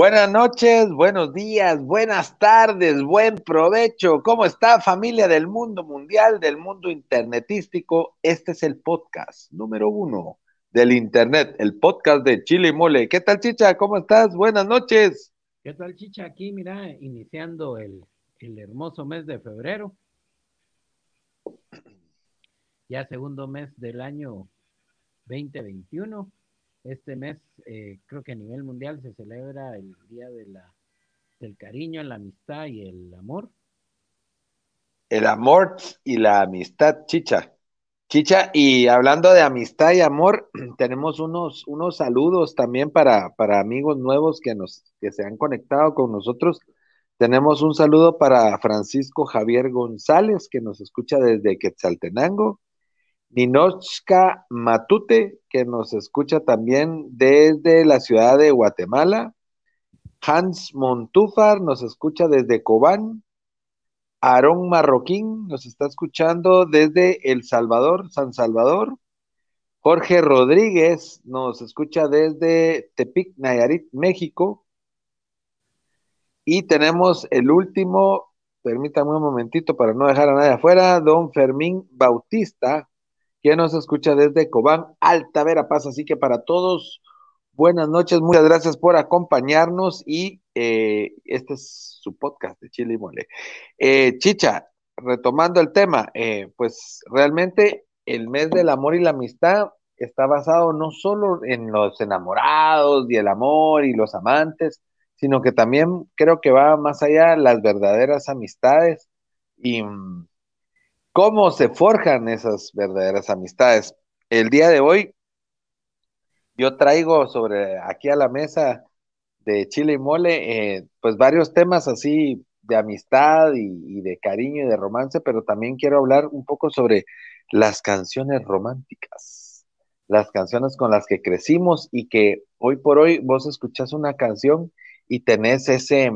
Buenas noches, buenos días, buenas tardes, buen provecho. ¿Cómo está familia del mundo mundial, del mundo internetístico? Este es el podcast número uno del Internet, el podcast de Chile y Mole. ¿Qué tal, Chicha? ¿Cómo estás? Buenas noches. ¿Qué tal, Chicha? Aquí, mira, iniciando el, el hermoso mes de febrero. Ya segundo mes del año 2021 este mes, eh, creo que a nivel mundial se celebra el Día de la, del Cariño, la Amistad y el Amor. El amor y la amistad, chicha. Chicha, y hablando de amistad y amor, tenemos unos, unos saludos también para, para amigos nuevos que, nos, que se han conectado con nosotros. Tenemos un saludo para Francisco Javier González, que nos escucha desde Quetzaltenango. Ninochka Matute, que nos escucha también desde la ciudad de Guatemala. Hans Montúfar nos escucha desde Cobán. Aarón Marroquín nos está escuchando desde El Salvador, San Salvador. Jorge Rodríguez nos escucha desde Tepic, Nayarit, México. Y tenemos el último, permítame un momentito para no dejar a nadie afuera, don Fermín Bautista, que nos escucha desde Cobán, Alta Verapaz. Así que para todos, buenas noches, muchas gracias por acompañarnos y eh, este es su podcast de Chile y Mole. Eh, Chicha, retomando el tema, eh, pues realmente el mes del amor y la amistad está basado no solo en los enamorados y el amor y los amantes, sino que también creo que va más allá las verdaderas amistades y mm, cómo se forjan esas verdaderas amistades. El día de hoy yo traigo sobre aquí a la mesa de Chile y Mole, eh, pues varios temas así de amistad y, de cariño y de romance, pero también quiero hablar un poco sobre las canciones románticas, las canciones con las que crecimos y que hoy por hoy vos escuchás una canción y tenés ese,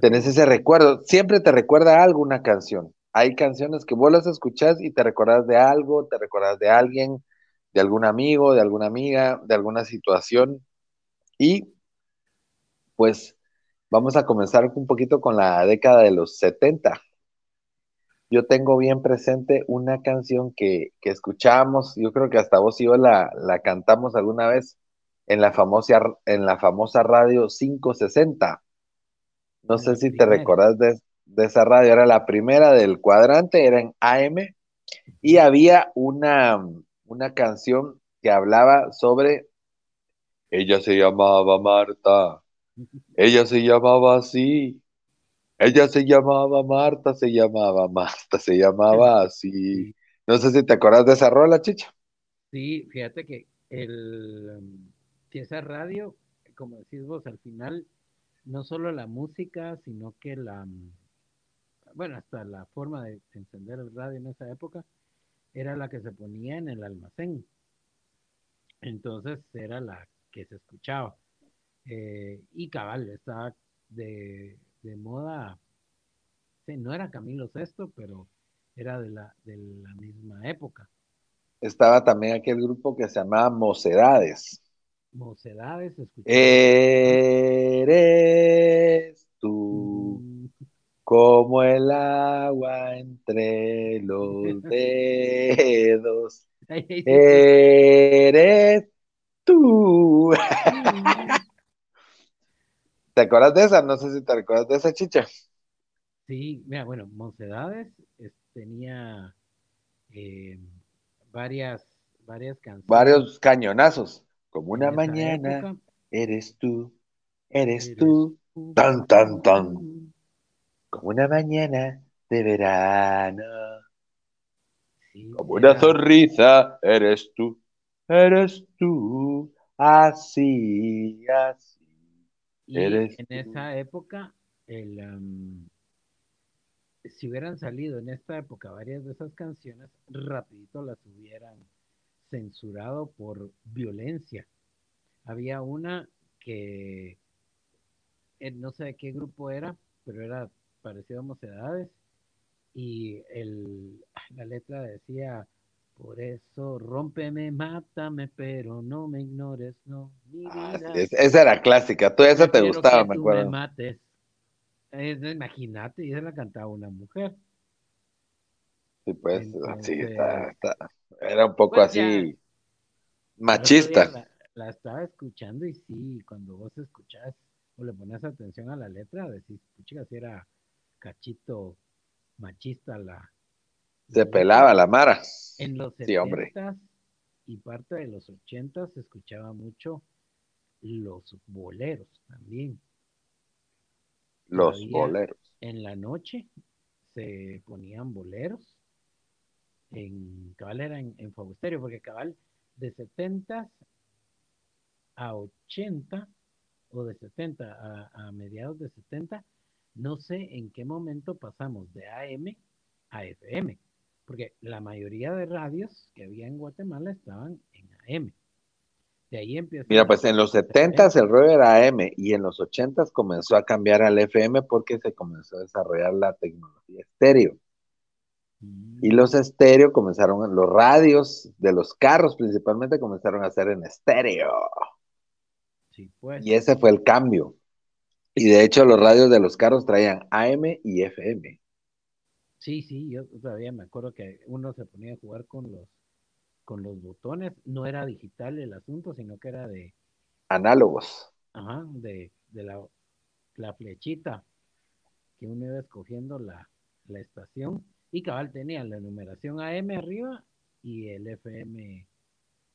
tenés ese recuerdo, siempre te recuerda algo una canción hay canciones que vos las escuchás y te recordás de algo, te recordás de alguien, de algún amigo, de alguna amiga, de alguna situación. Y pues vamos a comenzar un poquito con la década de los 70. Yo tengo bien presente una canción que, que escuchamos, yo creo que hasta vos y yo la, la cantamos alguna vez en la famosa, en la famosa radio 560. No sé si te recordás de, de esa radio, era la primera del cuadrante, era en AM, y había una, una canción que hablaba sobre, ella se llamaba Marta, ella se llamaba así, ella se llamaba Marta, se llamaba Marta, se llamaba así. No sé si te acuerdas de esa rola, chicha. Sí, fíjate que el, que esa radio, como decís vos, al final, no solo la música, sino que la, bueno, hasta la forma de encender el radio en esa época era la que se ponía en el almacén. Entonces era la que se escuchaba. Eh, y cabal, estaba de, moda, no era Camilo VI, pero era de la, de la misma época. Estaba también aquel grupo que se llamaba Mocedades. Mocedades, Eres tú. Como el agua entre los dedos. Eres tú. ¿Te acuerdas de esa? No sé si te acuerdas de esa chicha. Sí, mira, bueno, Mocedades tenía eh, varias, varias canciones. Varios cañonazos. Como una mañana, eres tú, eres, tú, tan, tan, tan como una mañana de verano. como una sonrisa, eres tú, eres tú, así, así. Y en esa época, el, si hubieran salido en esta época varias de esas canciones, rapidito las hubieran censurado por violencia. Había una que eh, no sé de qué grupo era, pero era parecido a Mocedades, y el, la letra decía, por eso rómpeme, mátame, pero no me ignores, no. Ah, esa era clásica, tú esa te gustaba, me acuerdo. me mates. imagínate, y esa la cantaba una mujer. Sí, pues, sí, está, era un poco pues así machista. La, estaba escuchando y sí, cuando vos escuchás o le pones atención a la letra, decís, chica, si era cachito machista la... Se pelaba la mara. En los 70 y parte de los 80 se escuchaba mucho los boleros también. Los boleros. En la noche se ponían boleros. En cabal era en, en porque cabal de 70 a 80 o de 70 a, a mediados de 70 no sé en qué momento pasamos de AM a FM, porque la mayoría de radios que había en Guatemala estaban en AM. De ahí empieza. Mira, pues en los 70 el rollo era AM y en los 80 comenzó a cambiar al FM porque se comenzó a desarrollar la tecnología estéreo. Mm. Y los estéreo comenzaron, los radios de los carros principalmente comenzaron a ser en estéreo. Sí, pues. Y ese fue el cambio. Y de hecho los radios de los carros traían AM y FM. Sí, sí, yo todavía me acuerdo que uno se ponía a jugar con los con los botones, no era digital el asunto, sino que era de análogos. Ajá, de, la, la, flechita que uno iba escogiendo la, estación y cabal tenía la numeración AM arriba y el FM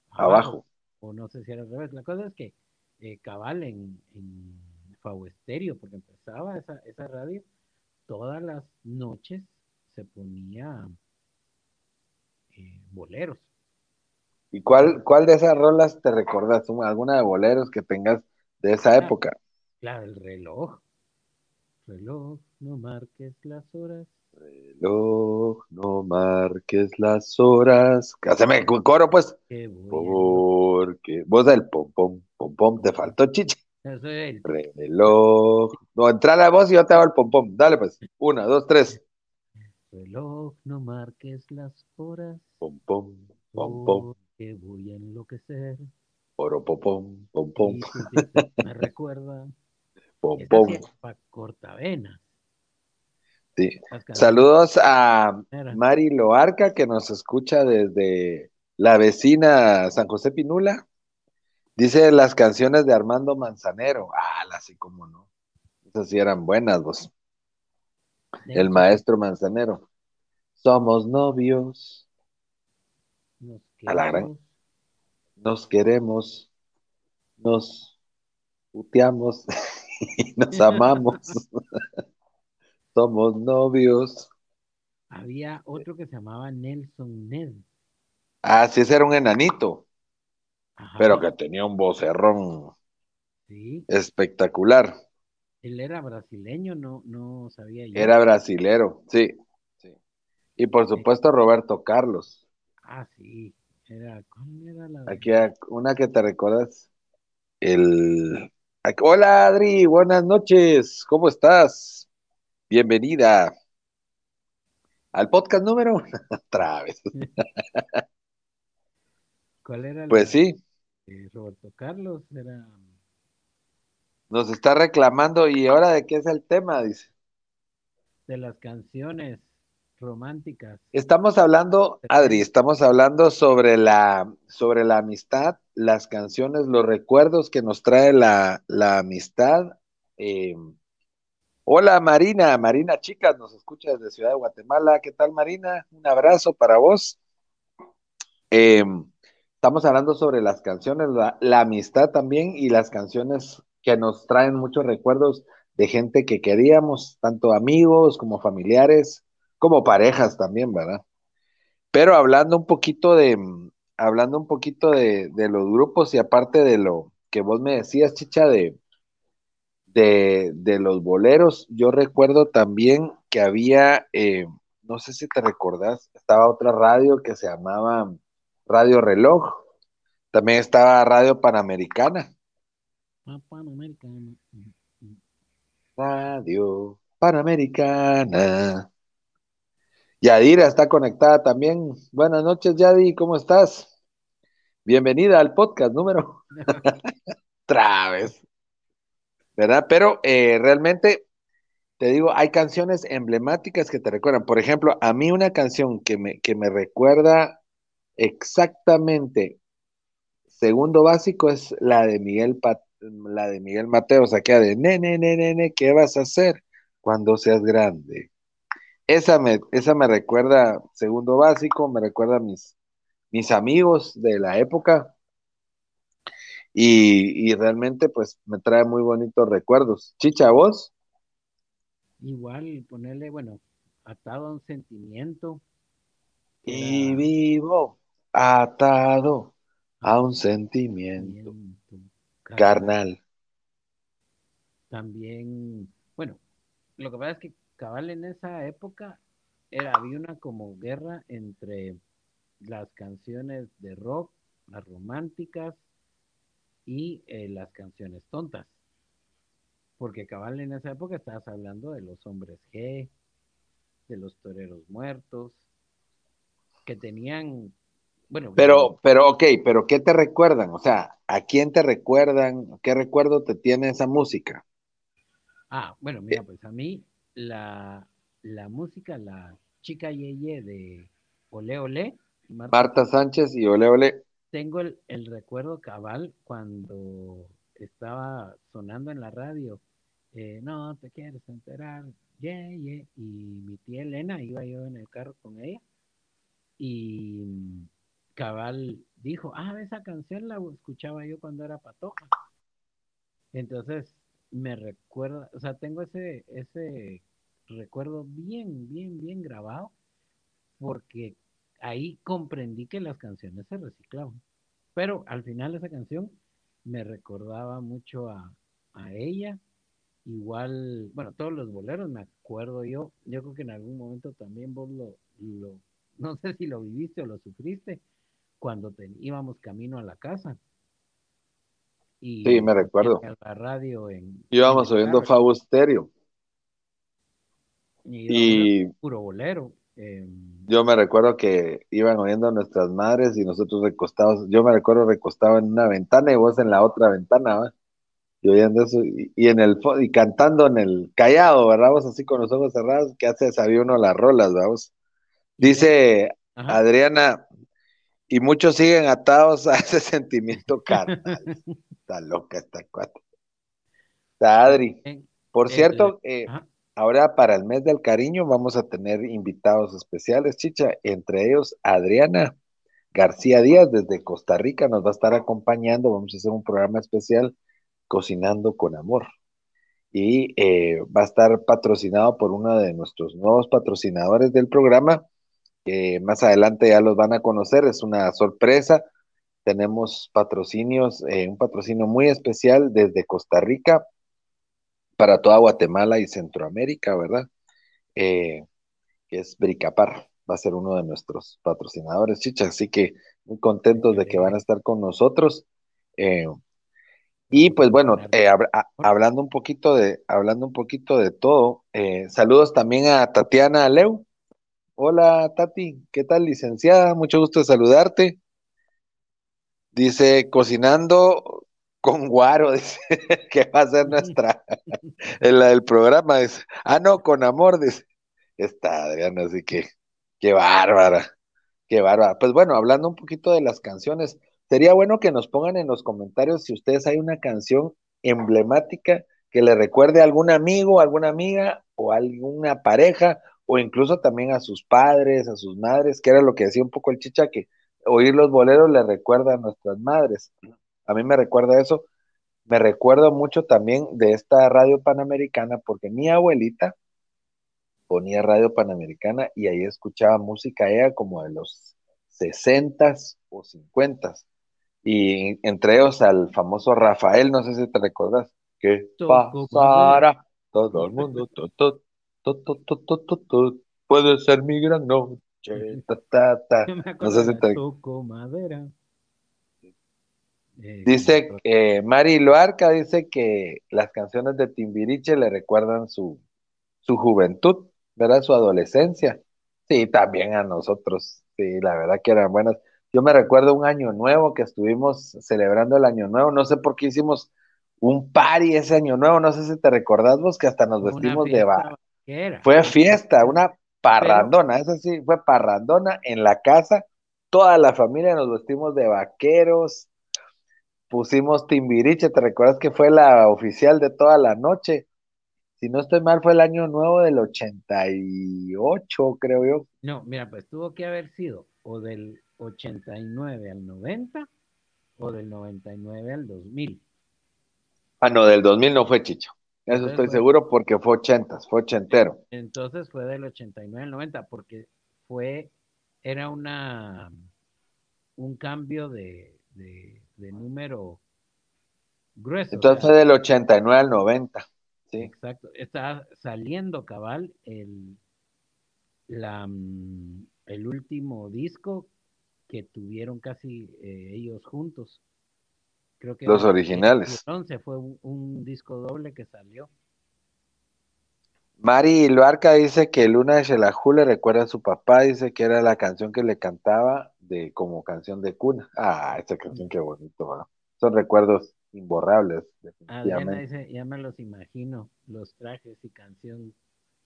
abajo. O no sé si era al revés. La cosa es que eh, cabal en Estéreo, porque empezaba esa, esa radio, todas las noches se ponía eh, boleros. ¿Y cuál, cuál de esas rolas te recordas? ¿Alguna de boleros que tengas de esa época? Claro, el reloj. Reloj, no marques las horas. Reloj, no marques las horas. Haceme coro, pues. Porque vos del pom pom pom pom te faltó chicha. Reloj. No, entra la voz y yo te hago el pom Dale pues. Una, dos, tres. Reloj, no marques las horas. Pom pom, pom pom. Que voy a enloquecer. Oro pom pom, pom Me recuerda. Pom pom. cortavena. Sí. Saludos a Mari Loarca que nos escucha desde la vecina San José Pinula. Dice las canciones de Armando Manzanero. Ah, así como no. Esas sí eran buenas, vos. El maestro Manzanero. Somos novios. Nos queremos. Nos queremos. Nos puteamos y nos amamos. Somos novios. Había otro que se llamaba Nelson Ned. Ah, sí, ese era un enanito pero que tenía un vocerrón espectacular. Él era brasileño, no, no sabía yo. Era brasilero, sí, sí. Y por supuesto Roberto Carlos. Ah, sí. Era, ¿cuál era la Aquí una que te recuerdas. El Hola Adri, buenas noches. ¿Cómo estás? Bienvenida al podcast número otra vez. ¿Cuál era? Pues sí. Roberto Carlos era. Nos está reclamando, ¿y ahora de qué es el tema? Dice. De las canciones románticas. Estamos hablando, Adri, estamos hablando sobre la, sobre la amistad, las canciones, los recuerdos que nos trae la, amistad. Eh, hola Marina, Marina Chicas, nos escucha desde Ciudad de Guatemala. ¿Qué tal Marina? Un abrazo para vos. Eh, Estamos hablando sobre las canciones, la, amistad también y las canciones que nos traen muchos recuerdos de gente que queríamos, tanto amigos como familiares, como parejas también, ¿verdad? Pero hablando un poquito de, hablando un poquito de, los grupos y aparte de lo que vos me decías, Chicha, de, de, de los boleros, yo recuerdo también que había, eh, no sé si te recordás, estaba otra radio que se llamaba Radio Reloj, también estaba Radio Panamericana. Ah, Panamericana. Radio Panamericana. Yadira está conectada también. Buenas noches, Yadi, ¿cómo estás? Bienvenida al podcast número. Traves. ¿Verdad? Pero eh, realmente, te digo, hay canciones emblemáticas que te recuerdan. Por ejemplo, a mí una canción que me, que me recuerda exactamente segundo básico es la de Miguel la de Miguel Mateo, o sea, que de nene, nene, nene, ¿qué vas a hacer cuando seas grande? Esa me, esa me recuerda segundo básico, me recuerda a mis, mis amigos de la época y, realmente pues me trae muy bonitos recuerdos. Chicha, ¿vos? Igual ponerle, bueno, atado a un sentimiento. Y vivo atado a un sentimiento carnal. También, bueno, lo que pasa es que cabal en esa época era, había una como guerra entre las canciones de rock, las románticas y eh, las canciones tontas. Porque cabal en esa época estabas hablando de los hombres G, de los toreros muertos, que tenían, bueno. Pero, pero, ok, pero ¿qué te recuerdan? O sea, ¿a quién te recuerdan? ¿Qué recuerdo te tiene esa música? Ah, bueno, mira, pues a mí la, música, la chica Yeye de Ole Ole. Marta, Sánchez y Ole Ole. Tengo el, recuerdo cabal cuando estaba sonando en la radio. Eh, no te quieres enterar, Yeye. Y mi tía Elena, iba yo en el carro con ella. Y cabal dijo, ah, esa canción la escuchaba yo cuando era patoja. Entonces, me recuerda, o sea, tengo ese, ese recuerdo bien, bien, bien grabado, porque ahí comprendí que las canciones se reciclaban. Pero al final esa canción me recordaba mucho a, ella. Igual, bueno, todos los boleros me acuerdo yo. Yo creo que en algún momento también vos lo, lo no sé si lo viviste o lo sufriste, cuando íbamos camino a la casa sí, me recuerdo. la radio en, Íbamos oyendo Fabo Stereo. Y, puro bolero. Em, yo me recuerdo que iban oyendo a nuestras madres y nosotros recostados, yo me recuerdo recostado en una ventana y vos en la otra ventana, y oyendo eso, y, en el y cantando en el callado, ¿verdad? Vos así con los ojos cerrados, que hace sabía uno las rolas, vamos. Dice Adriana, y muchos siguen atados a ese sentimiento carnal. Está loca esta cuata. Está Adri. Por cierto, eh, ahora para el mes del cariño vamos a tener invitados especiales, chicha, entre ellos Adriana García Díaz desde Costa Rica nos va a estar acompañando. Vamos a hacer un programa especial Cocinando con Amor. Y eh, va a estar patrocinado por uno de nuestros nuevos patrocinadores del programa, que más adelante ya los van a conocer, es una sorpresa. Tenemos patrocinios, eh, un patrocinio muy especial desde Costa Rica para toda Guatemala y Centroamérica, ¿verdad? Eh, que es Bricapar, va a ser uno de nuestros patrocinadores, chicha, así que muy contentos de que van a estar con nosotros. Eh, y pues bueno, hablando un poquito de, hablando un poquito de todo, saludos también a Tatiana Leu, Hola Tati, ¿qué tal licenciada? Mucho gusto de saludarte. Dice, cocinando con guaro, dice, que va a ser nuestra, en la del programa, dice, ah, no, con amor, dice, está Adriana, así que, qué bárbara, qué bárbara. Pues bueno, hablando un poquito de las canciones, sería bueno que nos pongan en los comentarios si ustedes hay una canción emblemática que le recuerde a algún amigo, alguna amiga o alguna pareja o incluso también a sus padres, a sus madres, que era lo que decía un poco el chicha, que oír los boleros le recuerda a nuestras madres. A mí me recuerda eso. Me recuerdo mucho también de esta radio panamericana, porque mi abuelita ponía radio panamericana y ahí escuchaba música ella como de los sesentas o cincuentas. Y entre ellos al famoso Rafael, no sé si te recordás, ¿Qué pasará? Todo el mundo, puede ser mi gran noche. No sé si te... madera. Eh, dice eh, Mari Loarca dice que las canciones de Timbiriche le recuerdan su, su juventud, ¿verdad? Su adolescencia. Sí, también a nosotros. Sí, la verdad que eran buenas. Yo me recuerdo un año nuevo que estuvimos celebrando el año nuevo. No sé por qué hicimos un party ese año nuevo. No sé si te recordás vos que hasta nos vestimos de va. Fue fiesta, una parrandona. Eso sí, fue parrandona en la casa. Toda la familia nos vestimos de vaqueros. Pusimos Timbiriche. ¿Te recuerdas que fue la oficial de toda la noche? si no estoy mal, fue el año nuevo del 88, creo yo. No, mira, pues tuvo que haber sido o del 89 al 90 o del 99 al 2000. Ah, no, del 2000 no fue Chicho. Eso estoy seguro porque fue 80, fue ochentero. Entonces fue del 89 al 90 porque fue, era una, un cambio de, de, número grueso. Entonces fue del 89 al 90. Exacto. Está saliendo cabal el, la, mm, el último disco que tuvieron casi eh, ellos juntos. Creo que los originales. Entonces fue un, disco doble que salió. Mari Luarca dice que Luna de Shelahu le recuerda a su papá, dice que era la canción que le cantaba de como canción de cuna. Ah, esa canción qué bonito, son recuerdos imborrables. Adriana dice, ya me los imagino, los trajes y canción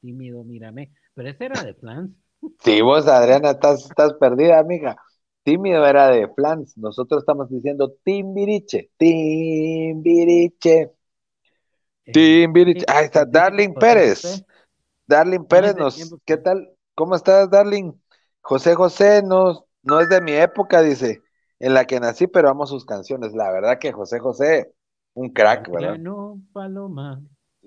tímido, mírame. Pero ese era de Flans. Sí, vos, Adriana, estás, estás perdida, amiga. Tímido era de Flans. Nosotros estamos diciendo Timbiriche, Timbiriche. Eh, Timbiriche. Ahí está, Darling Pérez. Darling Pérez nos, ¿qué tal? ¿Cómo estás, Darling? José José no, no es de mi época, dice en la que nací, pero amo sus canciones. La verdad que José José, un crack, ¿verdad? No, Paloma,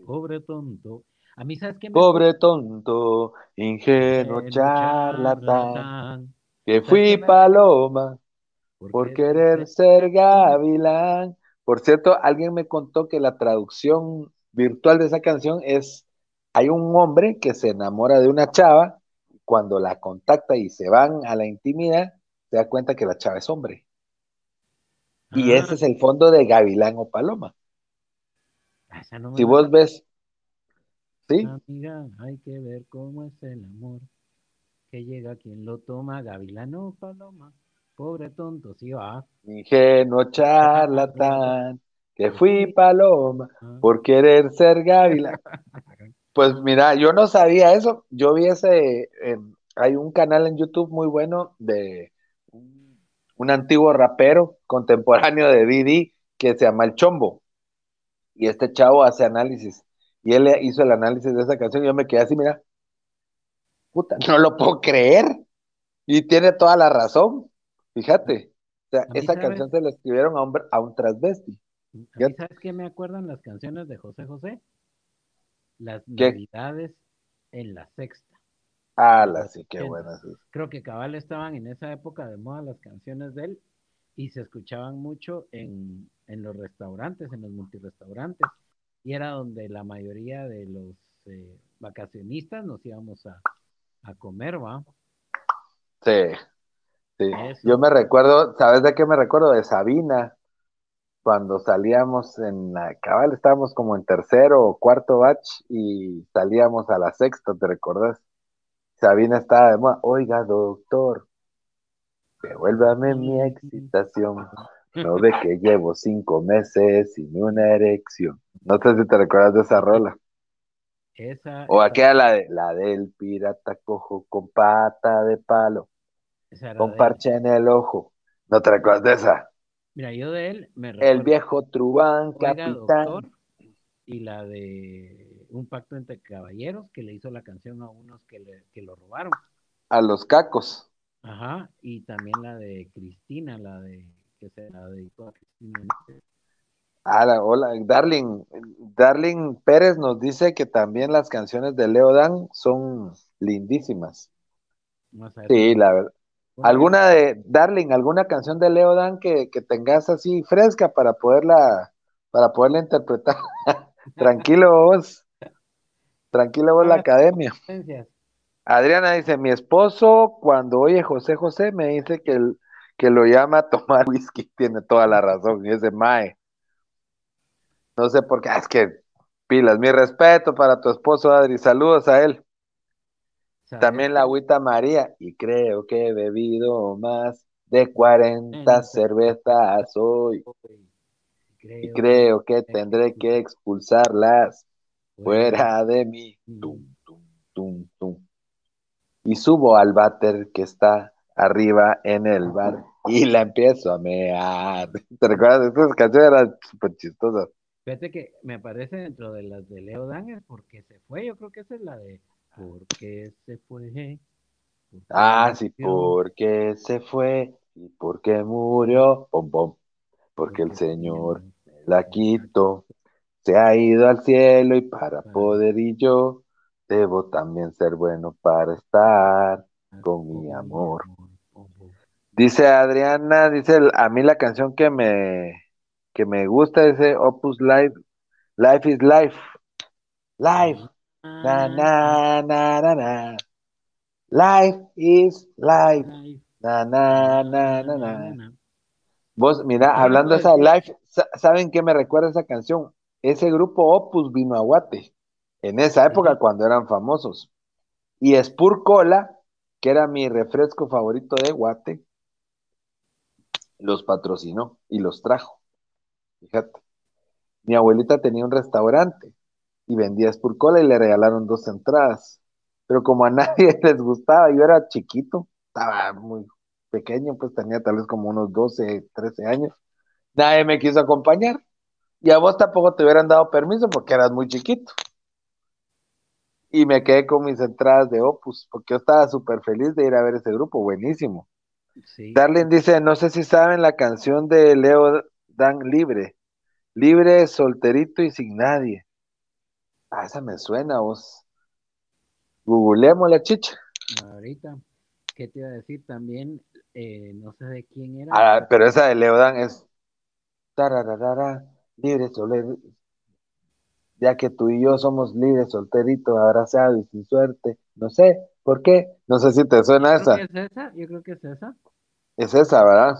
pobre tonto. A mí, ¿sabes qué? Pobre tonto, ingenuo, charlatán, que fui paloma por querer ser gavilán. Por cierto, alguien me contó que la traducción virtual de esa canción es, hay un hombre que se enamora de una chava, cuando la contacta y se van a la intimidad, se da cuenta que la chava es hombre. Y ah. ese es el fondo de Gavilán o Paloma. Ah, si vos ves, ¿sí? Amiga, hay que ver cómo es el amor. Que llega quien lo toma, Gavilán o Paloma. Pobre tonto, sí va. Ingenuo charlatán, que fui Paloma por querer ser Gavilán. Pues mira, yo no sabía eso. Yo vi ese, hay un canal en YouTube muy bueno de un antiguo rapero contemporáneo de Didi que se llama El Chombo. Y este chavo hace análisis. Y él hizo el análisis de esa canción y yo me quedé así, mira, puta, no lo puedo creer. Y tiene toda la razón. Fíjate. O sea, esa canción se la escribieron a un, a un transvesti. ¿Sabes qué me acuerdan las canciones de José José? Las navidades en la sexta. Ah, sí, qué buenas. Creo que cabal estaban en esa época de moda las canciones de él y se escuchaban mucho en, los restaurantes, en los multirestaurantes. Y era donde la mayoría de los eh, vacacionistas nos íbamos a, comer, ¿va? Sí, sí. Yo me recuerdo, ¿sabes de qué me recuerdo? De Sabina, cuando salíamos en la cabal, estábamos como en tercero o cuarto batch y salíamos a la sexta, ¿te recordás? Sabina estaba de moda. Oiga, doctor, devuélvame mi excitación. No ve que llevo cinco meses sin una erección. No sé si te recuerdas de esa rola. Esa, o aquella la, de, la del pirata cojo con pata de palo. con parche en el ojo. ¿No te recuerdas de esa? Mira, yo de él me recuerdo. El viejo Trubán, capitán. y la de un pacto entre caballeros que le hizo la canción a unos que, le, que lo robaron. A los cacos. Ajá, y también la de Cristina, la de que se la dedicó a Cristina. Ah, hola, Darling, Darling Pérez nos dice que también las canciones de Leo Dan son lindísimas. Sí, la verdad. ¿Alguna de, Darling, alguna canción de Leo Dan que, que tengas así fresca para poderla, para poderla interpretar? Tranquilo vos. Tranquilo vos la academia. Adriana dice, mi esposo cuando oye José José me dice que, el- que lo llama a tomar whisky. Tiene toda la razón. Y ese mae. No sé por qué. es que pilas. Mi respeto para tu esposo, Adri. Saludos a él. ¿Sabes También la agüita María. Y creo que he bebido más de 40 Cuarenta. cervezas hoy. Creo, Y creo que tendré que expulsarlas fuera de mí. Mm. Tum, tum, tum, tum. Y subo al váter que está arriba en el bar y la empiezo a mear. ¿Te recuerdas? Estas canciones eran súper chistosas. Fíjate que me aparece dentro de las de Leo Dan, porque se fue. Yo creo que esa es la de ¿Por qué se fue? ¿Por qué Ah, sí, porque se fue y porque murió. Pom, pom. Porque el Porque el Señor Señor la quito. Se ha ido al cielo y para poder y yo debo también ser bueno para estar. con mi amor. Dice Adriana, dice a mí la canción que me que me gusta dice Opus Life, Life is Life. Life. Na na na na na. Life is life. Na na na na na. Vos, mira, hablando de puedo esa decir- Life, sa- ¿saben qué me recuerda esa canción? Ese grupo Opus vino a Guate en esa época cuando eran famosos. Y Spur Cola, que era mi refresco favorito de Guate, los patrocinó y los trajo. Fíjate. Mi abuelita tenía un restaurante y vendía Spur Cola y le regalaron dos entradas. Pero como a nadie les gustaba, yo era chiquito, estaba muy pequeño, pues tenía tal vez como unos 12, 13 años. Nadie me quiso acompañar. Y a vos tampoco te hubieran dado permiso porque eras muy chiquito. Y me quedé con mis entradas de Opus, porque yo estaba súper feliz de ir a ver ese grupo, buenísimo. Sí. Darlene dice, no sé si saben la canción de Leo Dan Libre. Libre, solterito y sin nadie. Ah, esa me suena, vos. Googleemos la chicha. Ahorita, ¿qué te iba a decir? También, eh, no sé de quién era. Ah, pero esa de Leo Dan es... tarararara, libre, solterito. Ya que tú y yo somos libres, solteritos, abrazados y sin suerte. No sé, ¿por qué? No sé si te suena Yo creo esa. que es esa, yo creo que es esa. Es esa, ¿verdad?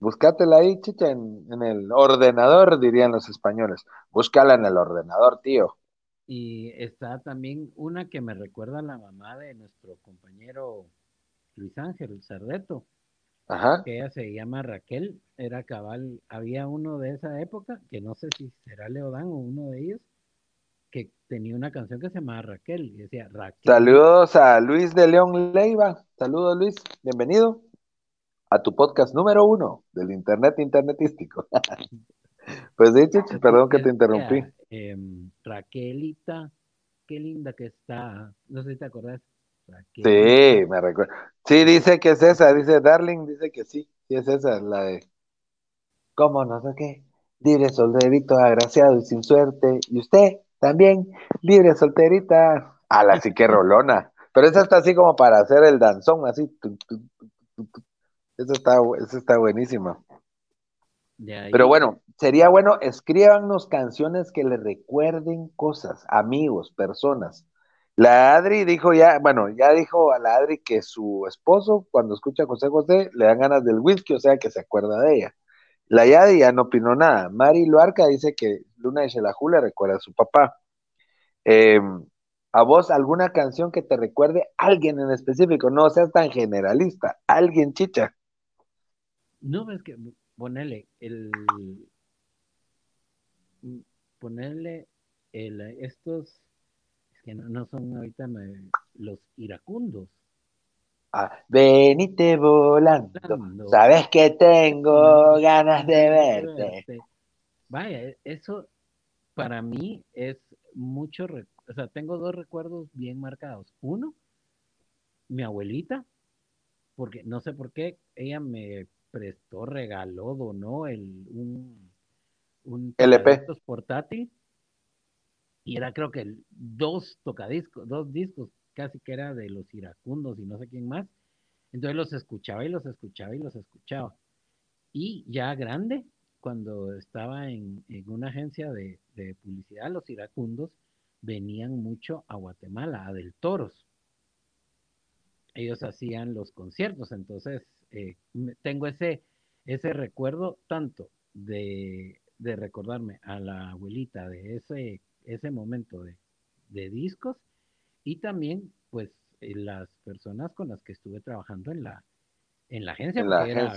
Búscatela ahí, chicha, en, en el ordenador, dirían los españoles. Búscala en el ordenador, tío. Y está también una que me recuerda a la mamá de nuestro compañero Luis Ángel Sardeto, Ajá. que ella se llama Raquel, era cabal, había uno de esa época, que no sé si será Leodán o uno de ellos, que tenía una canción que se llamaba Raquel, y decía Raquel. Saludos a Luis de León Leiva. Saludos, Luis. Bienvenido a tu podcast número uno del Internet internetístico. pues sí, chicha, perdón que te interrumpí. Em, Raquelita, qué linda que está. No sé si te. Raquelita. Sí, me recuerdo. Sí, dice que es esa, dice Darling, dice que sí, sí es esa, la de ¿Cómo no sé qué? Libre, solterito, agraciado y sin suerte. Y usted también, libre, solterita. A la sí que rolona. Pero esa está así como para hacer el danzón, así. tu, tu, tu, Esa está, esa está ahí, Pero bueno, sería bueno, escríbanos canciones que le recuerden cosas, amigos, personas. La Adri dijo ya, bueno, ya dijo a la Adri que su esposo, cuando escucha a José José, le dan ganas del whisky, o sea que se acuerda de ella. La Yadi ya no opinó nada. Mari Luarca dice que Luna de Xelajú le recuerda a su papá. Eh, ¿A vos alguna canción que te recuerde a alguien en específico? No seas tan generalista. Alguien, chicha. No, ves que ponerle el. Ponerle el, estos. Es que no, no son ahorita me- los iracundos. Ah, venite volando. Volando. Sabes que tengo ganas de verte. Vaya, e- eso para mí es mucho, o sea, tengo dos recuerdos bien marcados. Uno, mi abuelita, porque no sé por qué, ella me prestó, regaló, donó el, un, un LP. portátil y era creo que el- dos tocadiscos, dos discos, casi que era de los iracundos y no sé quién más. Entonces los escuchaba y los escuchaba y los escuchaba. Y ya grande, cuando estaba en, una agencia de, publicidad, los iracundos venían mucho a Guatemala, a Del Toros. Ellos hacían los conciertos, entonces eh, tengo ese, ese recuerdo tanto de, recordarme a la abuelita de ese, ese momento de, discos y también pues eh, las personas con las que estuve trabajando en la, en la agencia, Era,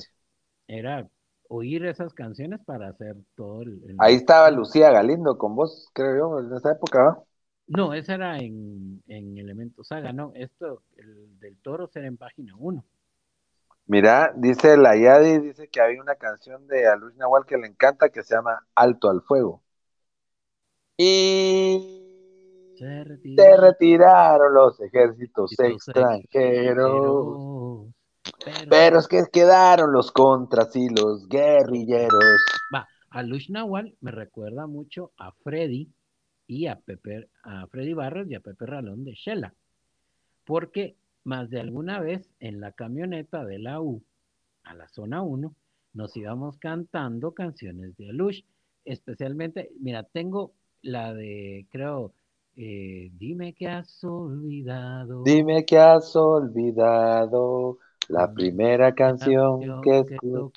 era oír esas canciones para hacer todo el... Ahí estaba Lucía Galindo con vos, creo yo, en esa época, ¿no? No, esa era en, en Elemento Saga, no, esto, el del Toro era en página 1. Mira, dice la Yadi, dice que hay una canción de Aluz Nahual que le encanta que se llama Alto al Fuego. Y se retiraron, los ejércitos extranjeros. Pero, es que quedaron los contras y los guerrilleros. Va, a Nahual me recuerda mucho a Freddy y a Pepe, a Freddy Barros y a Pepe Ralón de Shela. Porque más de alguna vez en la camioneta de la U a la zona 1 nos íbamos cantando canciones de Alush. Especialmente, mira, tengo la de, creo, eh, Dime que has olvidado. Dime que has olvidado la primera canción que,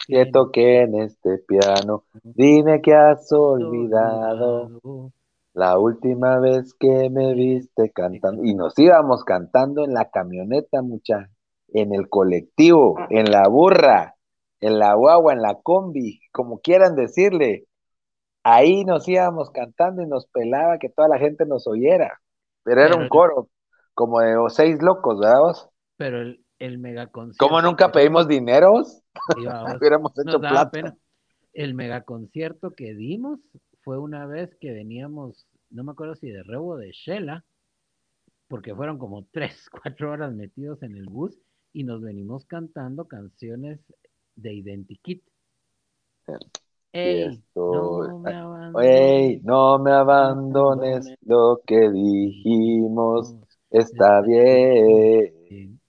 que, toqué en este piano. Dime que has olvidado la última vez que me viste cantando. Y nos íbamos cantando en la camioneta, mucha, en el colectivo, en la burra, en la guagua, en la combi, como quieran decirle. Ahí nos íbamos cantando y nos pelaba que toda la gente nos oyera. Pero era un coro como de seis locos, ¿verdad? Pero el, el megaconcierto. ¿Cómo nunca pedimos dineros? Hubiéramos hecho plata. El megaconcierto que dimos fue una vez que veníamos, no me acuerdo si de Rebo de Shela, porque fueron como tres, cuatro horas metidos en el bus y nos venimos cantando canciones de Identikit. Ey, no me abandones, no me abandones, lo que dijimos está bien.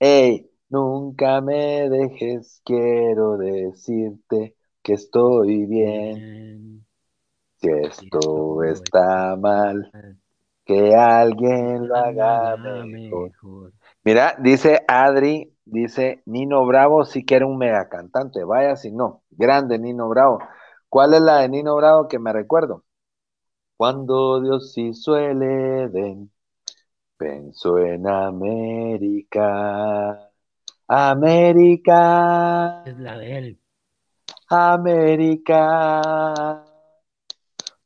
Ey, nunca me dejes, quiero decirte que estoy bien. Si esto está mal, que alguien lo haga mejor. Mira, dice Adri, dice Nino Bravo, sí que era un mega cantante, vaya si no, grande Nino Bravo. ¿Cuál es la de Nino Bravo que me recuerdo? Cuando Dios hizo el Edén, Pensó en América. América. Es la de él. América.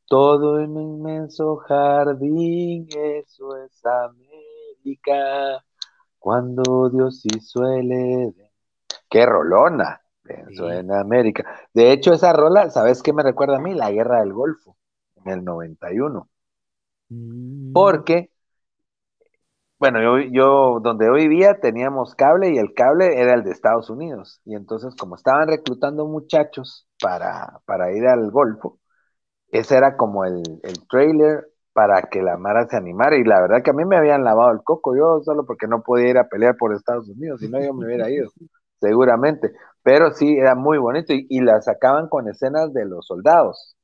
Todo un inmenso jardín, eso es América. Cuando Dios hizo el Edén. ¡Qué rolona! Pensó en América. De hecho, esa rola, ¿sabes qué me recuerda a mí? La Guerra del Golfo, en el 91. Mm. Porque bueno, yo, yo donde yo vivía teníamos cable y el cable era el de Estados Unidos. Y entonces, como estaban reclutando muchachos para, para ir al Golfo, ese era como el, el trailer para que la Mara se animara. Y la verdad que a mí me habían lavado el coco, yo solo porque no podía ir a pelear por Estados Unidos, si no yo me hubiera ido, seguramente. Pero sí, era muy bonito y, y la sacaban con escenas de los soldados.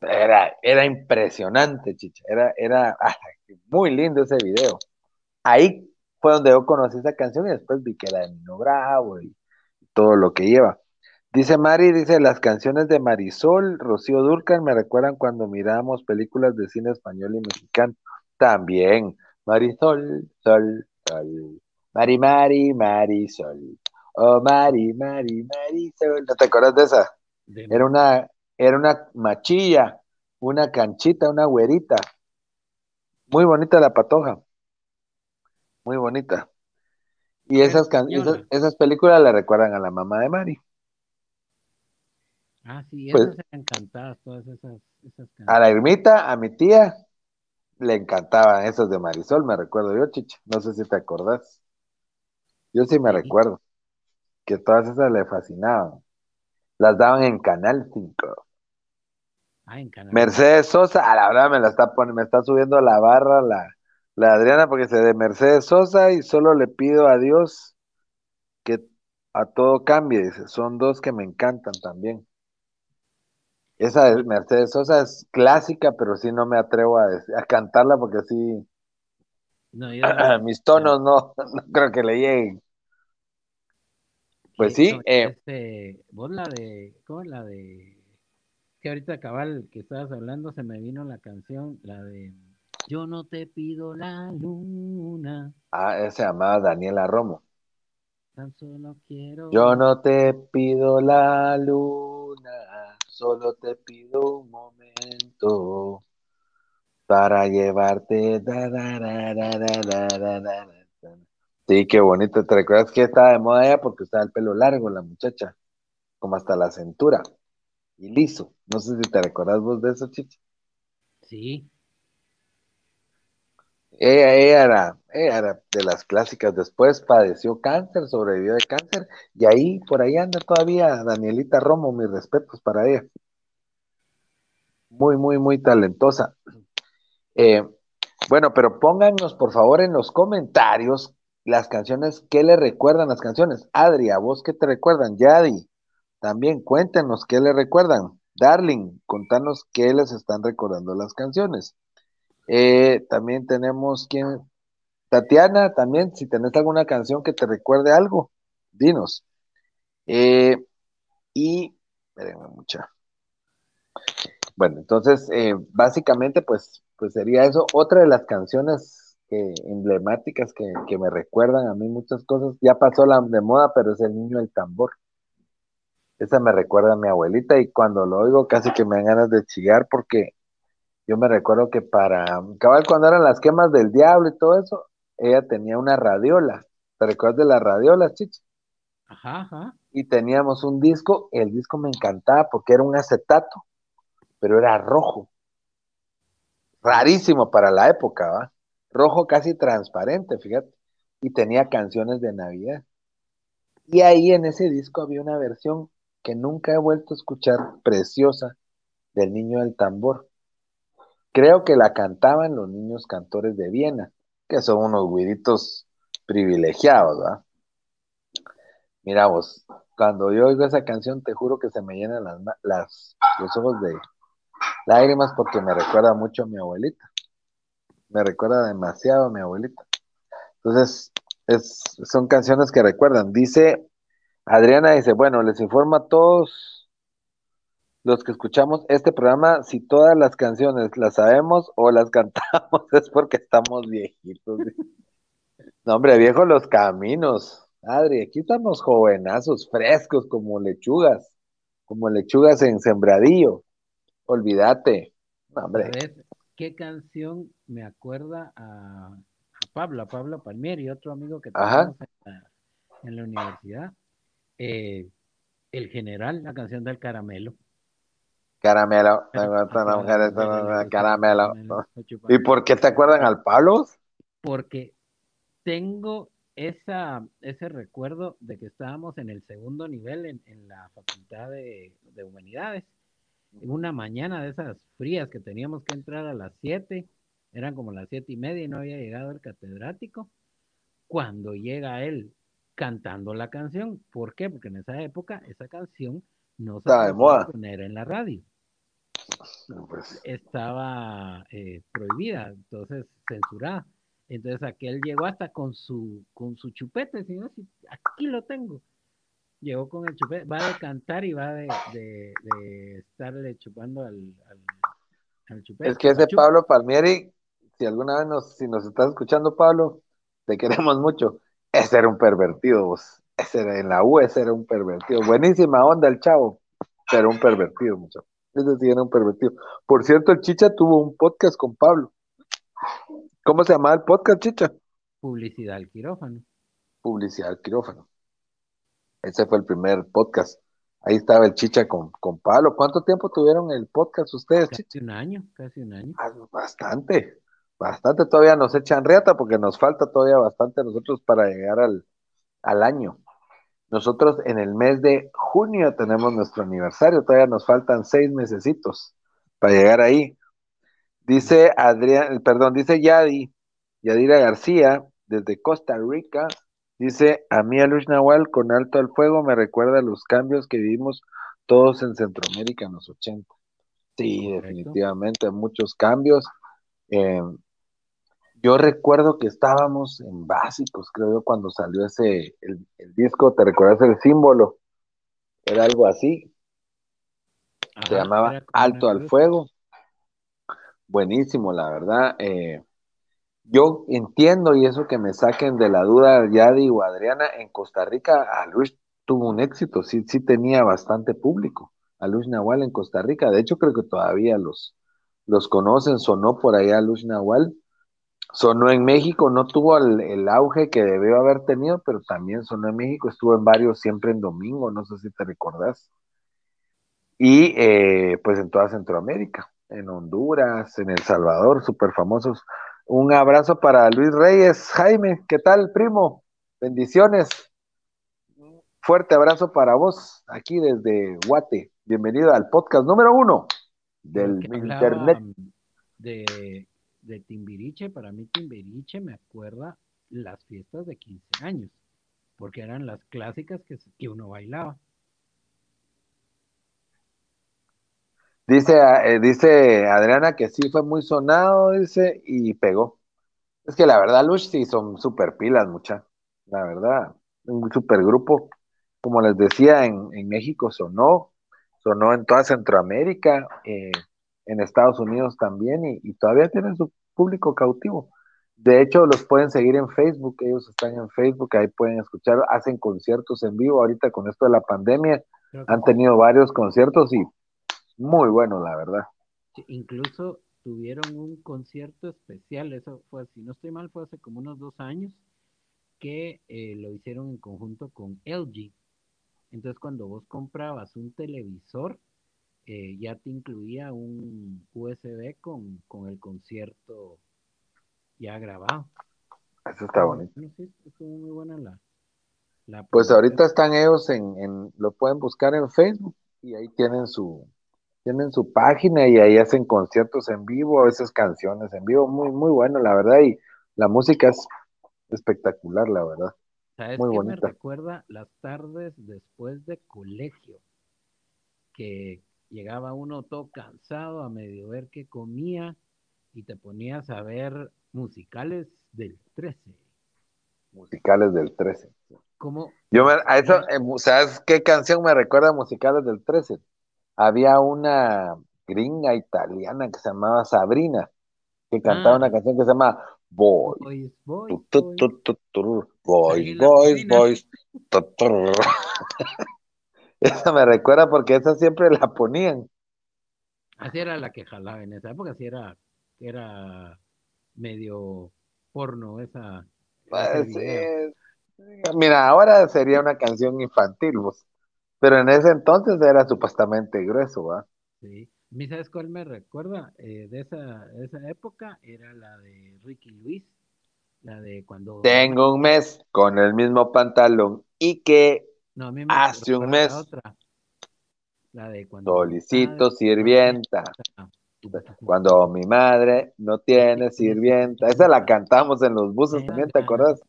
Era, era impresionante, chicha. Era, era muy lindo ese video. Ahí fue donde yo conocí esa canción y después vi que era de Nino Bravo y todo lo que lleva. Dice Mari, dice, las canciones de Marisol, Rocío Durcan me recuerdan cuando mirábamos películas de cine español y mexicano. También, Marisol, Sol, Sol, Mari, Mari, Marisol. Oh, Mari, Mari, Marisol. ¿No te acuerdas de esa? Era una, era una machilla, una canchita, una güerita. Muy bonita la patoja. Muy bonita. Y esas, esas, esas, películas le recuerdan a la mamá de Mari. Ah, sí, pues esas eran encantadas, todas esas, esas A la ermita, a mi tía, le encantaban esas de Marisol, me recuerdo yo, chicha. No sé si te acordás. Yo sí me recuerdo que todas esas le fascinaban. Las daban en Canal 5. Mercedes Sosa, a la verdad me la está poniendo, me está subiendo la barra la, la Adriana porque se de Mercedes Sosa y solo le pido a Dios que a todo cambie, dice, son dos que me encantan también. Esa de Mercedes Sosa es clásica, pero sí no me atrevo a, a cantarla porque sí. No, yo, mis tonos no, no creo que le lleguen. Pues sí. Eh, este, vos la de, ¿cómo es la de? Que ahorita cabal que estabas hablando se me vino la canción, la de Yo no te pido la luna. Ah, esa se llamaba Daniela Romo. Tan solo quiero. Yo no te pido la luna, solo te pido un momento para llevarte. Da, Sí, qué bonito. ¿Te recuerdas que estaba de moda ella porque estaba el pelo largo, la muchacha? Como hasta la cintura. Y liso. No sé si te recuerdas vos de eso, Chichi. Sí. Ella, era, ella era de las clásicas. Después padeció cáncer, sobrevivió de cáncer. Y ahí, por ahí anda todavía Danielita Romo. Mis respetos para ella. Muy, muy, muy talentosa. Eh, bueno, pero pónganos por favor en los comentarios las canciones, ¿qué le recuerdan las canciones? Adri, ¿a vos qué te recuerdan? Yadi, también cuéntenos qué le recuerdan. Darling, contanos qué les están recordando las canciones. Eh, también tenemos quien, Tatiana, también, si tenés alguna canción que te recuerde algo, dinos. Eh, y, espérenme mucha. Bueno, entonces, eh, básicamente, pues, pues sería eso. Otra de las canciones emblemáticas que, me recuerdan a mí muchas cosas. Ya pasó la de moda, pero es el niño del tambor. Esa me recuerda a mi abuelita y cuando lo oigo casi que me dan ganas de chillar porque yo me recuerdo que para, cabal cuando eran las quemas del diablo y todo eso, ella tenía una radiola. ¿Te recuerdas de las radiolas, chichi? Ajá, ajá. Y teníamos un disco, el disco me encantaba porque era un acetato, pero era rojo. Rarísimo para la época, ¿va? rojo casi transparente, fíjate, y tenía canciones de Navidad. Y ahí en ese disco había una versión que nunca he vuelto a escuchar, preciosa, del Niño del Tambor. Creo que la cantaban los niños cantores de Viena, que son unos güiritos privilegiados, ¿verdad? Mira vos, cuando yo oigo esa canción, te juro que se me llenan las, los ojos de lágrimas porque me recuerda mucho a mi abuelita me recuerda demasiado a mi abuelita. Entonces, es, son canciones que recuerdan. Dice, Adriana dice, bueno, les informo a todos los que escuchamos este programa, si todas las canciones las sabemos o las cantamos es porque estamos viejitos. no, hombre, viejos los caminos. Adri, aquí estamos jovenazos, frescos como lechugas, como lechugas en sembradillo. Olvídate. No, hombre. ¿Qué canción me acuerda a, Pablo, a Pablo Palmieri, otro amigo que tenemos en la, universidad? Eh, el general, la canción del caramelo. Caramelo, caramelo. ¿Y por qué te acuerdan al Pablo? Porque tengo esa, ese recuerdo de que estábamos en el segundo nivel en, la Facultad de Humanidades en una mañana de esas frías que teníamos que entrar a las 7, eran como las siete y media y no había llegado el catedrático, cuando llega él cantando la canción. ¿Por qué? Porque en esa época esa canción no se podía poner en la radio. Pues. Estaba eh, prohibida, entonces censurada. Entonces aquel llegó hasta con su, con su chupete, si no, aquí lo tengo llegó con el chupete, va de cantar y va de, de, estarle chupando al, al, chupete. Es que ese Pablo Palmieri, si alguna vez nos, si nos estás escuchando, Pablo, te queremos mucho. Ese era un pervertido, vos. Ese era en la U, ese era un pervertido. Buenísima onda el chavo, pero un pervertido, mucho. Ese sí era un pervertido. Por cierto, el Chicha tuvo un podcast con Pablo. ¿Cómo se llamaba el podcast, Chicha? Publicidad al quirófano. Publicidad al quirófano. Ese fue el primer podcast. Ahí estaba el Chicha con, con Pablo. ¿Cuánto tiempo tuvieron el podcast ustedes, Casi un año, casi un año. Ah, bastante, bastante. Todavía nos echan reata porque nos falta todavía bastante a nosotros para llegar al, al año. Nosotros en el mes de junio tenemos nuestro aniversario, todavía nos faltan seis mesecitos para llegar ahí. Dice Adrián, perdón, dice Yadi, Yadira García, desde Costa Rica, Dice, a mí Alush Nahual con Alto al Fuego me recuerda los cambios que vivimos todos en Centroamérica en los 80. Sí, definitivamente, muchos cambios. Eh, yo recuerdo que estábamos en básicos, creo yo, cuando salió ese, el, disco, ¿te recuerdas el símbolo? Era algo así. Se llamaba Alto al Fuego. Buenísimo, la verdad. Eh, yo entiendo, y eso que me saquen de la duda, ya digo, Adriana, en Costa Rica, a Luis tuvo un éxito, sí, sí tenía bastante público. A Luis Nahual en Costa Rica, de hecho, creo que todavía los, los conocen, sonó por allá Luis Nahual sonó en México, no tuvo el, auge que debió haber tenido, pero también sonó en México, estuvo en varios siempre en domingo, no sé si te recordás. Y eh, pues en toda Centroamérica, en Honduras, en El Salvador, súper famosos. Un abrazo para Luis Reyes. Jaime, ¿qué tal, primo? Bendiciones. Fuerte abrazo para vos, aquí desde Guate. Bienvenido al podcast número uno del Internet. De de Timbiriche, para mí Timbiriche me acuerda las fiestas de 15 años, porque eran las clásicas que, que uno bailaba. Dice, eh, dice Adriana que sí fue muy sonado, dice, y pegó. Es que la verdad, Lush sí son super pilas, mucha. La verdad, un super grupo. Como les decía, en, en México sonó, sonó en toda Centroamérica. Eh, en Estados Unidos también y, todavía tienen su público cautivo. De hecho, los pueden seguir en Facebook, ellos están en Facebook, ahí pueden escuchar, hacen conciertos en vivo. Ahorita con esto de la pandemia han tenido varios conciertos y muy buenos, la verdad. incluso tuvieron un concierto especial, eso fue, si no estoy mal, fue hace como unos dos años, que eh, lo hicieron en conjunto con LG. Entonces, cuando vos comprabas un televisor, eh, ya te incluía un USB con, el concierto ya grabado. Eso está bonito. Sí, muy buena la, pues ahorita están ellos en, lo pueden buscar en Facebook y ahí tienen su, tienen su página y ahí hacen conciertos en vivo, a veces canciones en vivo, muy, muy bueno, la verdad, y la música es espectacular, la verdad. ¿Sabes muy qué bonita. me recuerda las tardes después de colegio? Que llegaba uno todo cansado a medio ver qué comía y te ponías a ver musicales del 13. Musicales del 13. ¿Cómo? Yo me, a eso, eh, ¿sabes qué canción me recuerda a musicales del 13? Había una gringa italiana que se llamaba Sabrina, que cantaba ah. una canción que se llama Boy. Boys, boys, boys, boys. Esa me recuerda porque esa siempre la ponían. Así era la que jalaba en esa época, así era, era medio porno esa. Pues, mira, ahora sería una canción infantil, vos. Pero en ese entonces era supuestamente grueso, ¿va? Sí. ¿Sabes cuál me recuerda eh, de, esa, de esa época? Era la de Ricky Luis, la de cuando... Tengo un mes con el mismo pantalón y que Hace un mes. La de cuando Solicito sirvienta. Cuando mi madre no tiene sirvienta. Esa la cantamos en los buses también, ¿te acuerdas?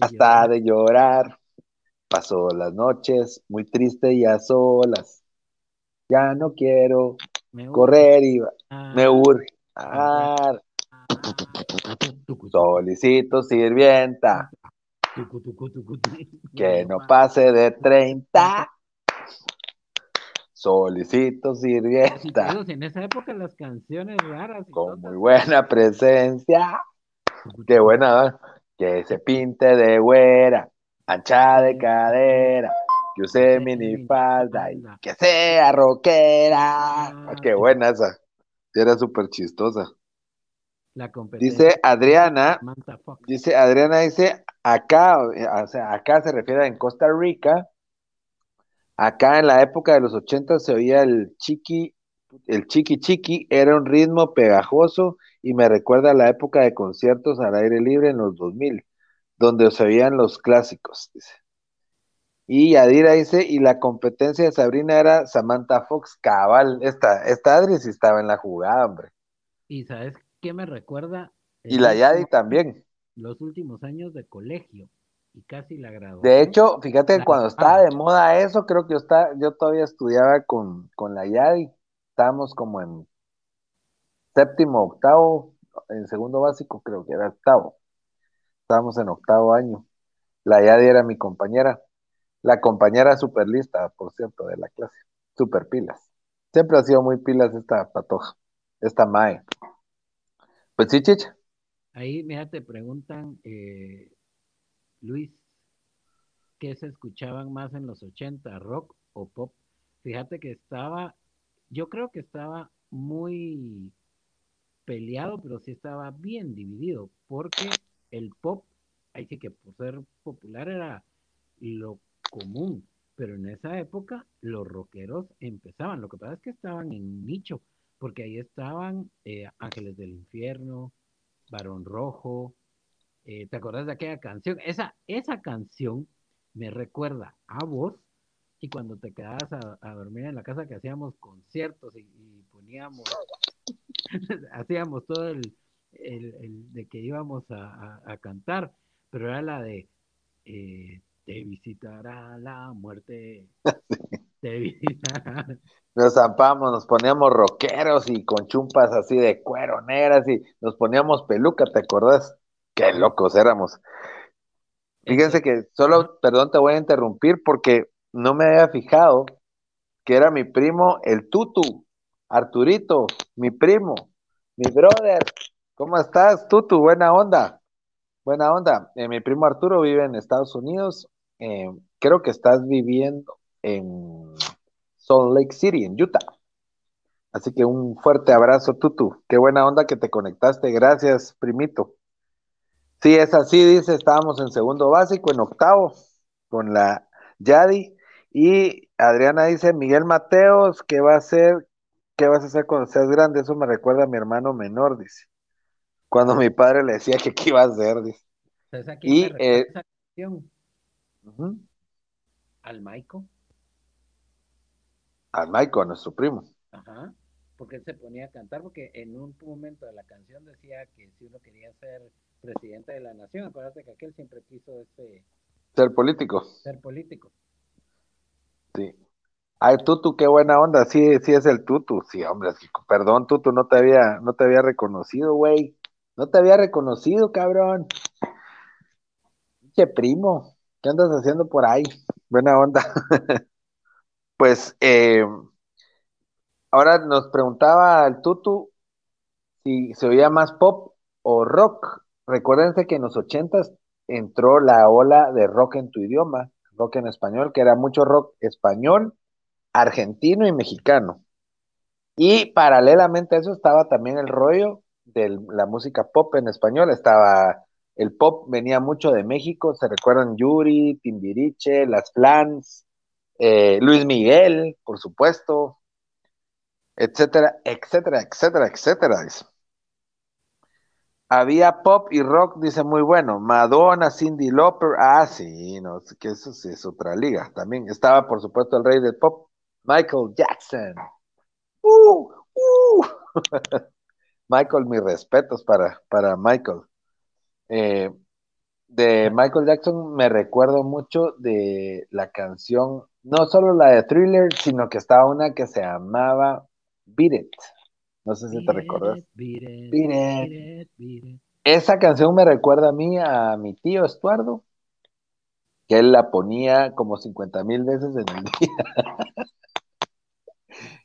Hasta de llorar. Pasó las noches muy triste y a solas. Ya no quiero correr y me urge. Solicito sirvienta. Que no pase de 30. Solicito sirvienta. En esa época las canciones raras. Con muy buena presencia. Qué buena, que se pinte de güera, ancha de cadera, que use minifalda y que sea rockera. Ah, qué buena esa. Era súper chistosa. Dice Adriana, dice Adriana, dice, Acá, o sea, acá se refiere en Costa Rica. Acá en la época de los 80 se oía el chiqui, el chiqui chiqui, era un ritmo pegajoso y me recuerda a la época de conciertos al aire libre en los 2000, donde se oían los clásicos, dice. Y Yadira dice, y la competencia de Sabrina era Samantha Fox, cabal, esta, esta Adri sí estaba en la jugada, hombre. Y ¿sabes qué me recuerda? Y la Yadi también los últimos años de colegio y casi la graduación. De hecho, fíjate que cuando estaba de moda eso, creo que yo, estaba, yo todavía estudiaba con, con la Yadi estábamos como en séptimo, octavo, en segundo básico creo que era octavo. Estábamos en octavo año. La Yadi era mi compañera. La compañera super lista, por cierto, de la clase. Super pilas. Siempre ha sido muy pilas esta patoja, esta Mae. Pues. Ahí, mira, te preguntan, eh, Luis, ¿qué se escuchaban más en los 80, rock o pop? Fíjate que estaba, yo creo que estaba muy peleado, pero sí estaba bien dividido, porque el pop, ahí sí que por ser popular era lo común, pero en esa época los rockeros empezaban, lo que pasa es que estaban en nicho, porque ahí estaban eh, Ángeles del Infierno, Barón Rojo, eh, ¿te acuerdas de aquella canción? Esa, esa canción me recuerda a vos y cuando te quedabas a, dormir en la casa que hacíamos conciertos y, poníamos, hacíamos todo el, de que íbamos a, cantar, pero era la de eh, te visitará la muerte, Nos zampamos, nos poníamos rockeros y con chumpas así de cuero negras y nos poníamos peluca, ¿te acordás? Qué locos éramos. Fíjense que solo, perdón, te voy a interrumpir porque no me había fijado que era mi primo, el Tutu, Arturito, mi primo, mi brother. ¿Cómo estás, Tutu? Buena onda. Buena onda. Eh, mi primo Arturo vive en Estados Unidos. Eh, creo que estás viviendo en Salt Lake City, en Utah. Así que un fuerte abrazo, Tutu. Qué buena onda que te conectaste. Gracias, primito. Sí, es así, dice, estábamos en segundo básico, en octavo, con la Yadi. Y Adriana dice, Miguel Mateos, ¿qué va a hacer? ¿Qué vas a hacer cuando seas grande? Eso me recuerda a mi hermano menor, dice. Cuando mi padre le decía que qué iba a hacer, dice. y, eh, Maico. Al Maico, a nuestro primo. Ajá porque él se ponía a cantar, porque en un momento de la canción decía que si uno quería ser presidente de la nación, acuérdate que aquel siempre quiso ese... Ser político. Ser político. Sí. Ay, Tutu, qué buena onda, sí, sí es el Tutu, sí, hombre, perdón, Tutu, no te había, no te había reconocido, güey, no te había reconocido, cabrón. Che, primo, ¿qué andas haciendo por ahí? Buena onda. pues, eh, Ahora nos preguntaba el Tutu si se oía más pop o rock. Recuérdense que en los ochentas entró la ola de rock en tu idioma, rock en español, que era mucho rock español, argentino y mexicano. Y paralelamente a eso estaba también el rollo de la música pop en español. Estaba el pop, venía mucho de México, se recuerdan Yuri, Timbiriche, Las Flans, eh, Luis Miguel, por supuesto, etcétera, etcétera, etcétera, etcétera. Había pop y rock, dice muy bueno. Madonna, Cindy Lauper, ah, sí, no, que eso sí es otra liga. También estaba, por supuesto, el rey del pop, Michael Jackson. Uh, uh. Michael, mis respetos para, para Michael. Eh, de Michael Jackson me recuerdo mucho de la canción, no solo la de Thriller, sino que estaba una que se llamaba Beat It. No sé si te recuerdas. Beat it, Esa canción me recuerda a mí, a mi tío Estuardo, que él la ponía como 50 mil veces en el día.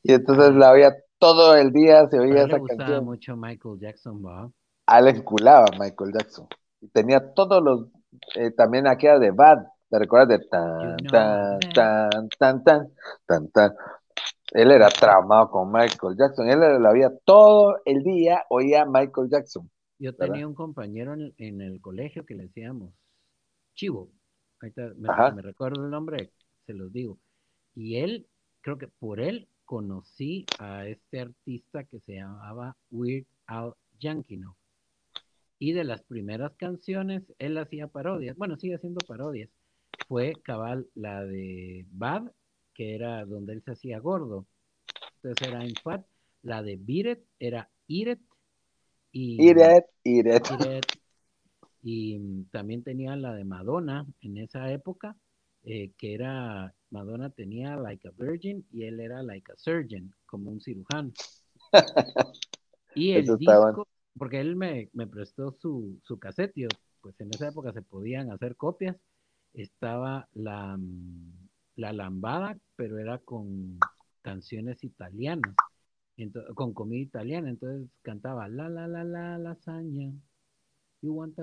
y entonces la oía todo el día, se oía esa le canción. mucho Michael Jackson, ¿va? A él enculaba Michael Jackson. Y tenía todos los, eh, también aquella de Bad, ¿te recuerdas de tan, tan, tan, tan, tan, tan, tan? Él era traumado con Michael Jackson. Él lo había todo el día, oía Michael Jackson. Yo tenía un compañero en, el colegio que le decíamos Chivo. Ahorita me, recuerdo el nombre, se los digo. Y él, creo que por él conocí a este artista que se llamaba Weird Al Yankees. Y de las primeras canciones, él hacía parodias. Bueno, sigue haciendo parodias. Fue cabal la de Bad que era donde él se hacía gordo. Entonces era en fat. La de Biret era Iret. Y, Iret, Iret. Y también tenía la de Madonna en esa época, eh, que era Madonna tenía Like a Virgin y él era Like a Surgeon, como un cirujano. y el disco, porque él me, prestó su, su cassette, pues en esa época se podían hacer copias, estaba la, la lambada, pero era con canciones italianas, con comida italiana, entonces cantaba la la la la lasaña.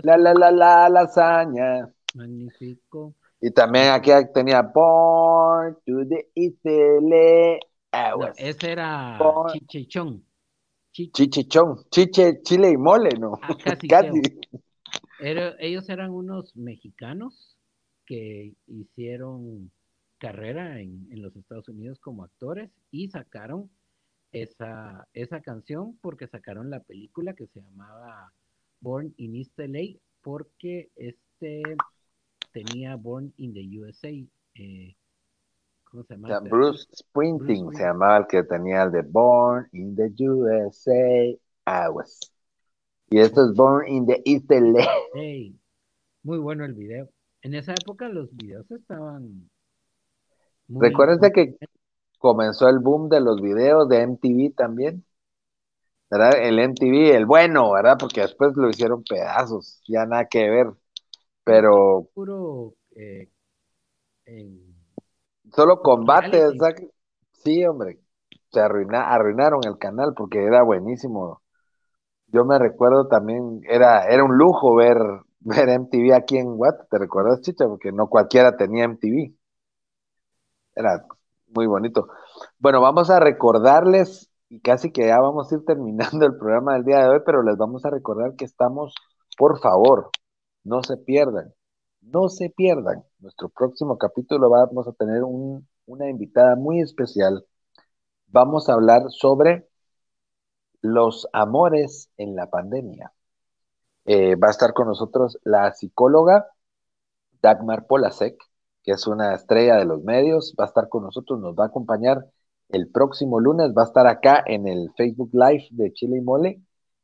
La la la la lasaña. Magnífico. Y también aquí tenía Born to the Italy. ese era Chichichón. Chichichón. Chiche, chile y mole, ¿no? Ah, casi. ellos eran unos mexicanos que hicieron carrera en, en, los Estados Unidos como actores y sacaron esa, esa canción porque sacaron la película que se llamaba Born in East LA porque este tenía Born in the USA. Eh, ¿Cómo se llama? Este Bruce Sprinting se llamaba el que tenía el de Born in the USA. I was. Y esto es Born in the East LA. Muy bueno el video. En esa época los videos estaban. Recuérdense que comenzó el boom de los videos de MTV también. ¿Verdad? El MTV, el bueno, ¿verdad? Porque después lo hicieron pedazos, ya nada que ver. Pero. Puro. Eh, solo combate, Sí, hombre. Se arruinaron el canal porque era buenísimo. Yo me recuerdo también, era, era un lujo ver, ver MTV aquí en Watt, ¿te recuerdas, Chicha? Porque no cualquiera tenía MTV. Era muy bonito. Bueno, vamos a recordarles, y casi que ya vamos a ir terminando el programa del día de hoy, pero les vamos a recordar que estamos, por favor, no se pierdan, no se pierdan. Nuestro próximo capítulo vamos a tener una invitada muy especial. Vamos a hablar sobre los amores en la pandemia. Eh, va a estar con nosotros la psicóloga Dagmar Polasek, que es una estrella de los medios, va a estar con nosotros, nos va a acompañar el próximo lunes, va a estar acá en el Facebook Live de Chile y Mole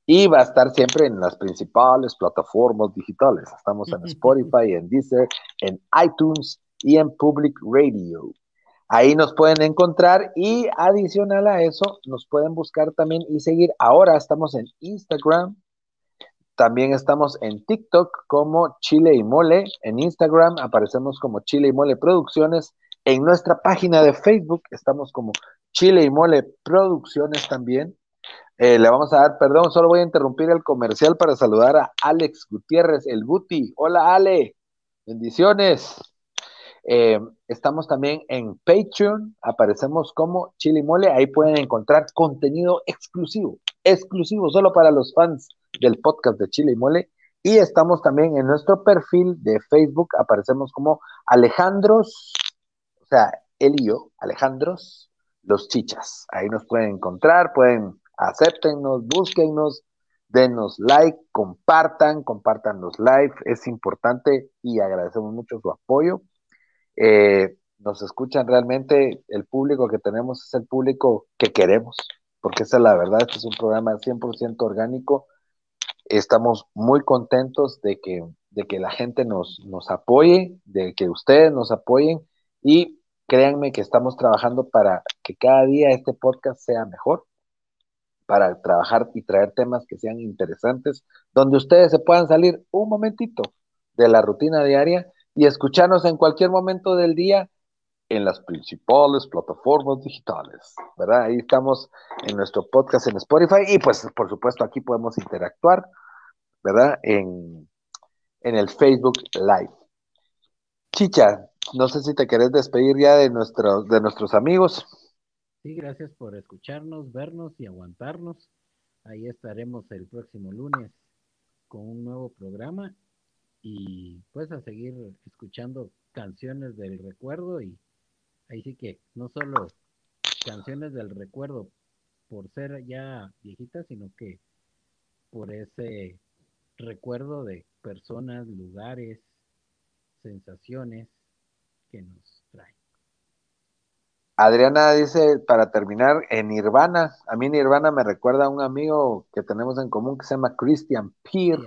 y va a estar siempre en las principales plataformas digitales. Estamos en Spotify, en Deezer, en iTunes y en Public Radio. Ahí nos pueden encontrar y adicional a eso, nos pueden buscar también y seguir. Ahora estamos en Instagram, también estamos en TikTok como Chile y Mole. En Instagram aparecemos como Chile y Mole Producciones. En nuestra página de Facebook estamos como Chile y Mole Producciones también. Eh, le vamos a dar, perdón, solo voy a interrumpir el comercial para saludar a Alex Gutiérrez, el Guti. Hola Ale, bendiciones. Eh, estamos también en Patreon, aparecemos como Chile Mole, ahí pueden encontrar contenido exclusivo, exclusivo solo para los fans del podcast de Chile y Mole. Y estamos también en nuestro perfil de Facebook, aparecemos como Alejandros, o sea, él y yo, Alejandros, los chichas. Ahí nos pueden encontrar, pueden acéptennos, búsquennos, denos like, compartan, compartan los live, es importante y agradecemos mucho su apoyo. Eh, nos escuchan realmente, el público que tenemos es el público que queremos, porque esa es la verdad, este es un programa 100% orgánico. Estamos muy contentos de que, de que la gente nos, nos apoye, de que ustedes nos apoyen y créanme que estamos trabajando para que cada día este podcast sea mejor para trabajar y traer temas que sean interesantes, donde ustedes se puedan salir un momentito de la rutina diaria y escucharnos en cualquier momento del día en las principales plataformas digitales, ¿verdad? Ahí estamos en nuestro podcast en Spotify y pues por supuesto aquí podemos interactuar, ¿verdad? En, en el Facebook Live. Chicha, no sé si te querés despedir ya de, nuestros de nuestros amigos. Sí, gracias por escucharnos, vernos y aguantarnos. Ahí estaremos el próximo lunes con un nuevo programa y pues a seguir escuchando canciones del recuerdo y ahí sí que no solo canciones del recuerdo por ser ya viejitas, sino que por ese recuerdo de personas, lugares, sensaciones que nos traen. Adriana dice, para terminar, en Nirvana, a mí Nirvana me recuerda a un amigo que tenemos en común que se llama Christian Peer,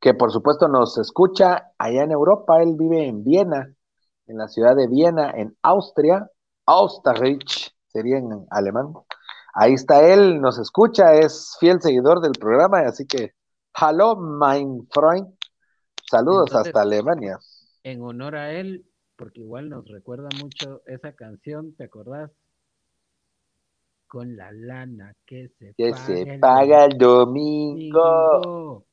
que por supuesto nos escucha allá en Europa, él vive en Viena, en la ciudad de Viena, en Austria, Austerrich, sería en alemán. Ahí está él, nos escucha, es fiel seguidor del programa, así que, hello, mein Freund, saludos hasta Alemania. En honor a él, porque igual nos recuerda mucho esa canción, ¿te acordás? Con la lana que se, que paga, se el paga el domingo,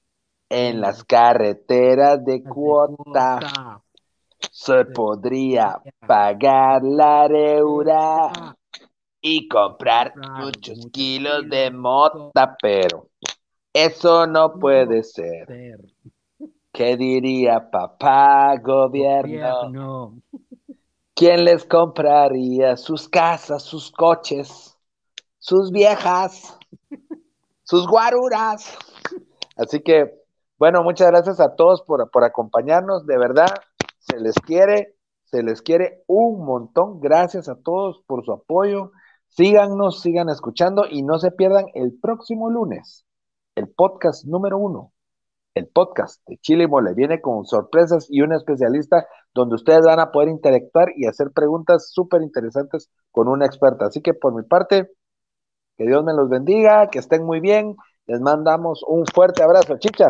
en las carreteras de cuota se podría pagar la deuda y comprar muchos kilos de mota, pero eso no puede ser. ¿Qué diría papá gobierno? ¿Quién les compraría sus casas, sus coches, sus viejas, sus guaruras? Así que, bueno, muchas gracias a todos por, por acompañarnos. De verdad, se les quiere, se les quiere un montón. Gracias a todos por su apoyo. Síganos, sigan escuchando y no se pierdan el próximo lunes, el podcast número uno, el podcast de Chile y Mole. Viene con sorpresas y un especialista donde ustedes van a poder interactuar y hacer preguntas súper interesantes con una experta. Así que por mi parte, que Dios me los bendiga, que estén muy bien. Les mandamos un fuerte abrazo, chicha.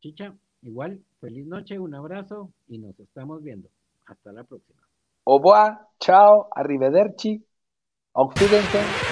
Chicha, igual. Feliz noche, un abrazo y nos estamos viendo. Hasta la próxima. Au revoir, chao, arrivederci, auf Wiedersehen.